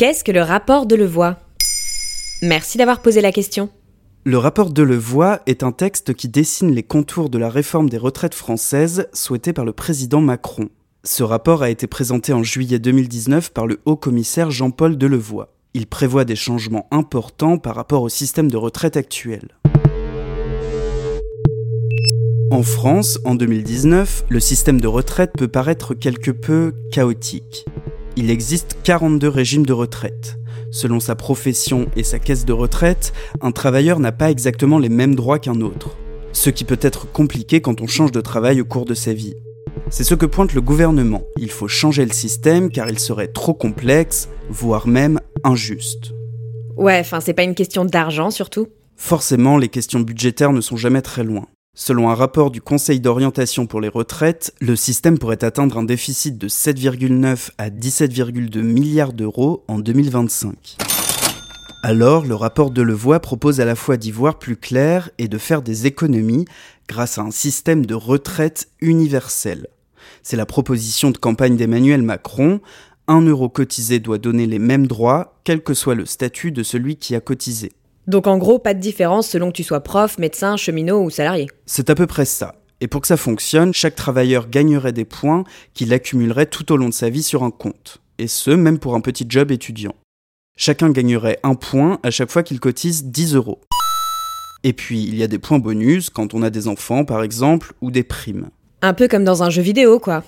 Qu'est-ce que le rapport de Merci d'avoir posé la question. Le rapport de est un texte qui dessine les contours de la réforme des retraites françaises souhaitée par le président Macron. Ce rapport a été présenté en juillet 2019 par le haut commissaire Jean-Paul Delevoye. Il prévoit des changements importants par rapport au système de retraite actuel. En France, en 2019, le système de retraite peut paraître quelque peu chaotique. Il existe 42 régimes de retraite. Selon sa profession et sa caisse de retraite, un travailleur n'a pas exactement les mêmes droits qu'un autre. Ce qui peut être compliqué quand on change de travail au cours de sa vie. C'est ce que pointe le gouvernement. Il faut changer le système car il serait trop complexe, voire même injuste. Ouais, enfin c'est pas une question d'argent surtout. Forcément, les questions budgétaires ne sont jamais très loin. Selon un rapport du Conseil d'orientation pour les retraites, le système pourrait atteindre un déficit de 7,9 à 17,2 milliards d'euros en 2025. Alors, le rapport de Levoix propose à la fois d'y voir plus clair et de faire des économies grâce à un système de retraite universel. C'est la proposition de campagne d'Emmanuel Macron. Un euro cotisé doit donner les mêmes droits, quel que soit le statut de celui qui a cotisé. Donc en gros, pas de différence selon que tu sois prof, médecin, cheminot ou salarié. C'est à peu près ça. Et pour que ça fonctionne, chaque travailleur gagnerait des points qu'il accumulerait tout au long de sa vie sur un compte. Et ce, même pour un petit job étudiant. Chacun gagnerait un point à chaque fois qu'il cotise 10 euros. Et puis, il y a des points bonus quand on a des enfants, par exemple, ou des primes. Un peu comme dans un jeu vidéo, quoi.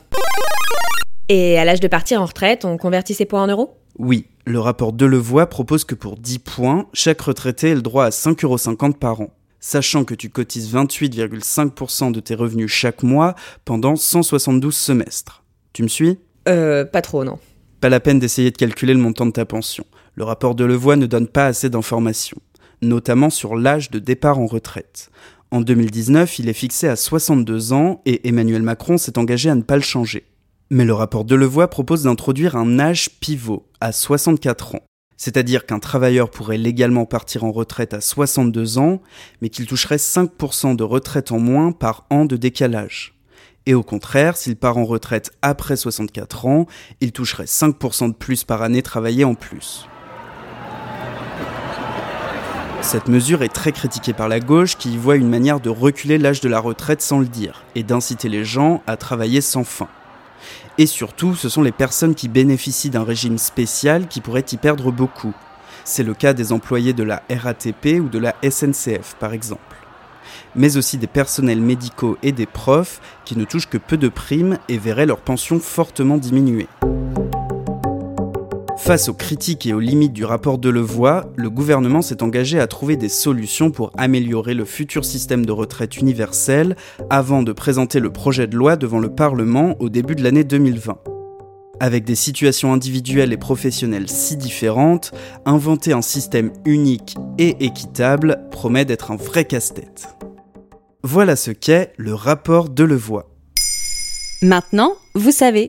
Et à l'âge de partir en retraite, on convertit ses points en euros? Oui, le rapport Delevoye propose que pour 10 points, chaque retraité ait le droit à 5,50 euros par an, sachant que tu cotises 28,5% de tes revenus chaque mois pendant 172 semestres. Tu me suis? Euh, pas trop, non. Pas la peine d'essayer de calculer le montant de ta pension. Le rapport Delevoye ne donne pas assez d'informations, notamment sur l'âge de départ en retraite. En 2019, il est fixé à 62 ans et Emmanuel Macron s'est engagé à ne pas le changer. Mais le rapport Delevoye propose d'introduire un âge pivot à 64 ans. C'est-à-dire qu'un travailleur pourrait légalement partir en retraite à 62 ans, mais qu'il toucherait 5% de retraite en moins par an de décalage. Et au contraire, s'il part en retraite après 64 ans, il toucherait 5% de plus par année travaillée en plus. Cette mesure est très critiquée par la gauche qui y voit une manière de reculer l'âge de la retraite sans le dire et d'inciter les gens à travailler sans fin. Et surtout, ce sont les personnes qui bénéficient d'un régime spécial qui pourraient y perdre beaucoup. C'est le cas des employés de la RATP ou de la SNCF, par exemple. Mais aussi des personnels médicaux et des profs qui ne touchent que peu de primes et verraient leur pension fortement diminuer. Face aux critiques et aux limites du rapport de Levoix, le gouvernement s'est engagé à trouver des solutions pour améliorer le futur système de retraite universel avant de présenter le projet de loi devant le Parlement au début de l'année 2020. Avec des situations individuelles et professionnelles si différentes, inventer un système unique et équitable promet d'être un vrai casse-tête. Voilà ce qu'est le rapport de Levoix. Maintenant, vous savez.